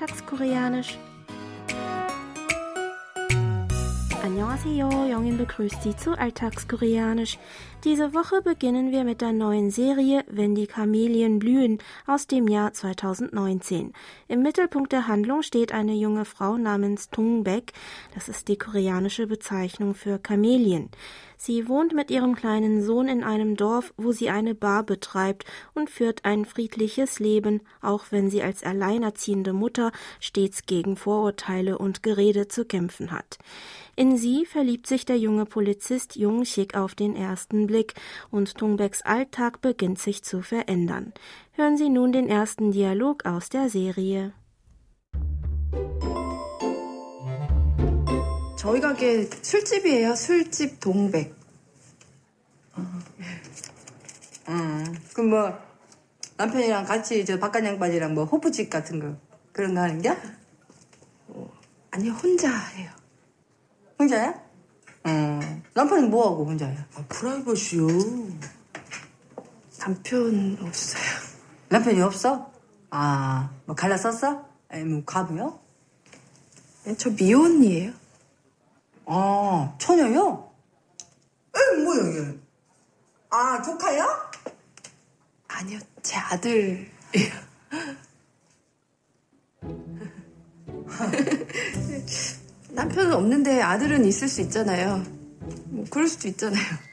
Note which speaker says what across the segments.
Speaker 1: Alltagskoreanisch. Annyeonghaseyo, Jongin begrüßt Sie zu Alltagskoreanisch. Diese Woche beginnen wir mit der neuen Serie Wenn die Kamelien blühen aus dem Jahr 2019. Im Mittelpunkt der Handlung steht eine junge Frau namens Tungbek. Das ist die koreanische Bezeichnung für Kamelien. Sie wohnt mit ihrem kleinen Sohn in einem Dorf, wo sie eine Bar betreibt und führt ein friedliches Leben, auch wenn sie als alleinerziehende Mutter stets gegen Vorurteile und Gerede zu kämpfen hat. In sie verliebt sich der junge Polizist Jung Sik auf den ersten Blick und Tungbeks Alltag beginnt sich zu verändern. Hören Sie nun den ersten Dialog aus der Serie.
Speaker 2: 저희 가게 술집이에요. 술집 동백.
Speaker 3: 음, 그럼 뭐 남편이랑 같이 저 바깥 양반이랑 뭐 호프집 같은 거 그런 거 하는 게?
Speaker 2: 아니 혼자 해요.
Speaker 3: 혼자야? 음, 남편은 뭐 하고 혼자야?
Speaker 4: 아, 프라이버시요.
Speaker 2: 남편 없어요.
Speaker 3: 남편이 없어? 아, 뭐 갈라 썼어? 아니면 과부요?
Speaker 2: 네, 저 미혼이에요.
Speaker 3: 아, 처녀요? 에, 뭐야 이게? 아, 조카야?
Speaker 2: 아니요, 제 아들이에요. 남편은 없는데 아들은 있을 수 있잖아요. 뭐 그럴 수도 있잖아요.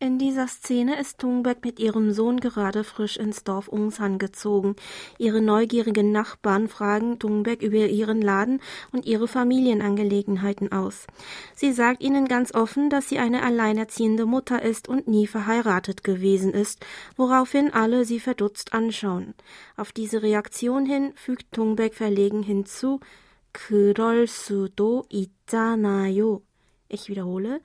Speaker 1: In dieser Szene ist Tungbek mit ihrem Sohn gerade frisch ins Dorf Ungsan gezogen. Ihre neugierigen Nachbarn fragen Tungbek über ihren Laden und ihre Familienangelegenheiten aus. Sie sagt ihnen ganz offen, dass sie eine alleinerziehende Mutter ist und nie verheiratet gewesen ist, woraufhin alle sie verdutzt anschauen. Auf diese Reaktion hin fügt Tungbek verlegen hinzu, 그럴 수도 있잖아요. Ich wiederhole,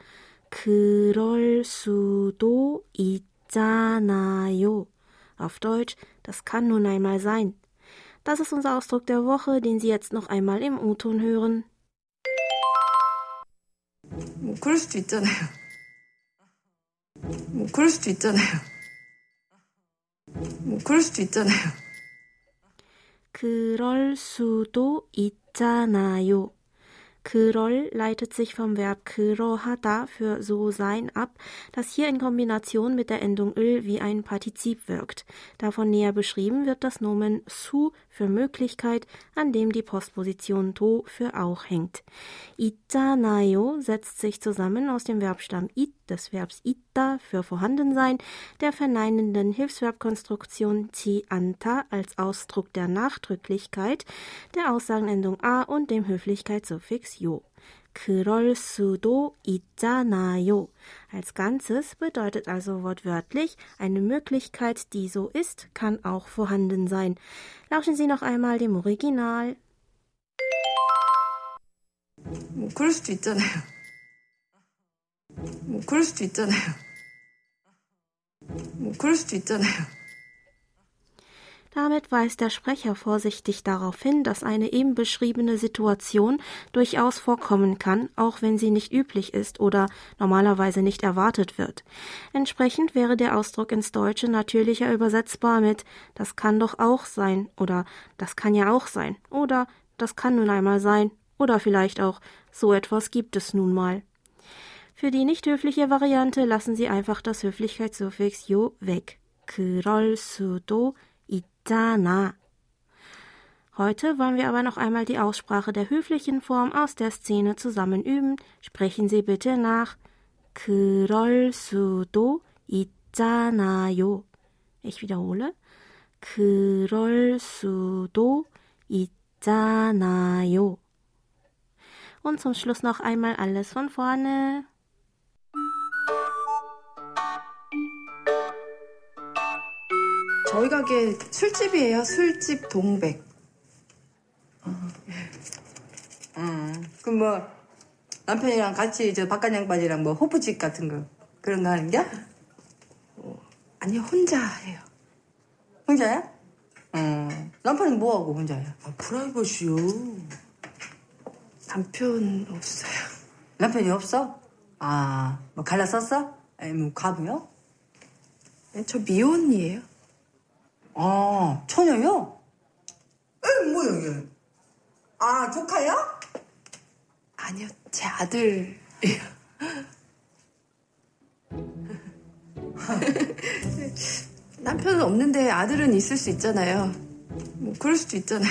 Speaker 1: 그럴 수도 있잖아요. Auf Deutsch, das kann nun einmal sein. Das ist unser Ausdruck der Woche, den Sie jetzt noch einmal im U-Ton hören.
Speaker 2: 뭐 그럴 수도 있잖아요. 뭐 그럴 수도 있잖아요. 뭐 그럴 수도 있잖아요.
Speaker 1: 그럴 수도 있잖아요. Kyrol leitet sich vom Verb kyrohada für so sein ab, das hier in Kombination mit der Endung ül wie ein Partizip wirkt. Davon näher beschrieben wird das Nomen su für Möglichkeit, an dem die Postposition to für auch hängt. Itanayo setzt sich zusammen aus dem Verbstamm it des Verbs itta für vorhanden sein, der verneinenden Hilfsverbkonstruktion ti anta als Ausdruck der Nachdrücklichkeit, der Aussagenendung a und dem Höflichkeitssuffix 요. 그럴 수도 있잖아요. Als Ganzes bedeutet also wortwörtlich, eine Möglichkeit, die so ist, kann auch vorhanden sein. Lauschen Sie noch einmal dem Original.
Speaker 2: 뭐 그럴 수도 있잖아요. 뭐 그럴 수도 있잖아요. 뭐 그럴 수도 있잖아요.
Speaker 1: Damit weist der Sprecher vorsichtig darauf hin, dass eine eben beschriebene Situation durchaus vorkommen kann, auch wenn sie nicht üblich ist oder normalerweise nicht erwartet wird. Entsprechend wäre der Ausdruck ins Deutsche natürlicher übersetzbar mit das kann doch auch sein oder das kann ja auch sein oder das kann nun einmal sein oder vielleicht auch so etwas gibt es nun mal. Für die nicht höfliche Variante lassen Sie einfach das Höflichkeitssuffix 요 weg. 그럴 수도 있잖아. Heute wollen wir aber noch einmal die Aussprache der höflichen Form aus der Szene zusammen üben. Sprechen Sie bitte nach. 그럴 수도 있잖아요. Ich wiederhole. 그럴 수도 있잖아요. Und zum Schluss noch einmal alles von vorne.
Speaker 2: 저희 가게 술집이에요. 술집 동백.
Speaker 3: 음, 그럼 뭐 남편이랑 같이 저 바깥 양반이랑 뭐 호프집 같은 거 그런 거 하는 게?
Speaker 2: 아니 혼자 해요.
Speaker 3: 혼자야? 음, 남편은 뭐 하고 혼자야?
Speaker 4: 아, 프라이버시요.
Speaker 2: 남편 없어요.
Speaker 3: 남편이 없어? 아, 뭐 갈라 썼어? 아니면 과부요?
Speaker 2: 네, 저 미혼이에요.
Speaker 3: 아, 처녀요?
Speaker 4: 이건 뭐야 이게? 아 조카야?
Speaker 2: 아니요, 제 아들이요. 남편은 없는데 아들은 있을 수 있잖아요. 뭐 그럴 수도 있잖아요.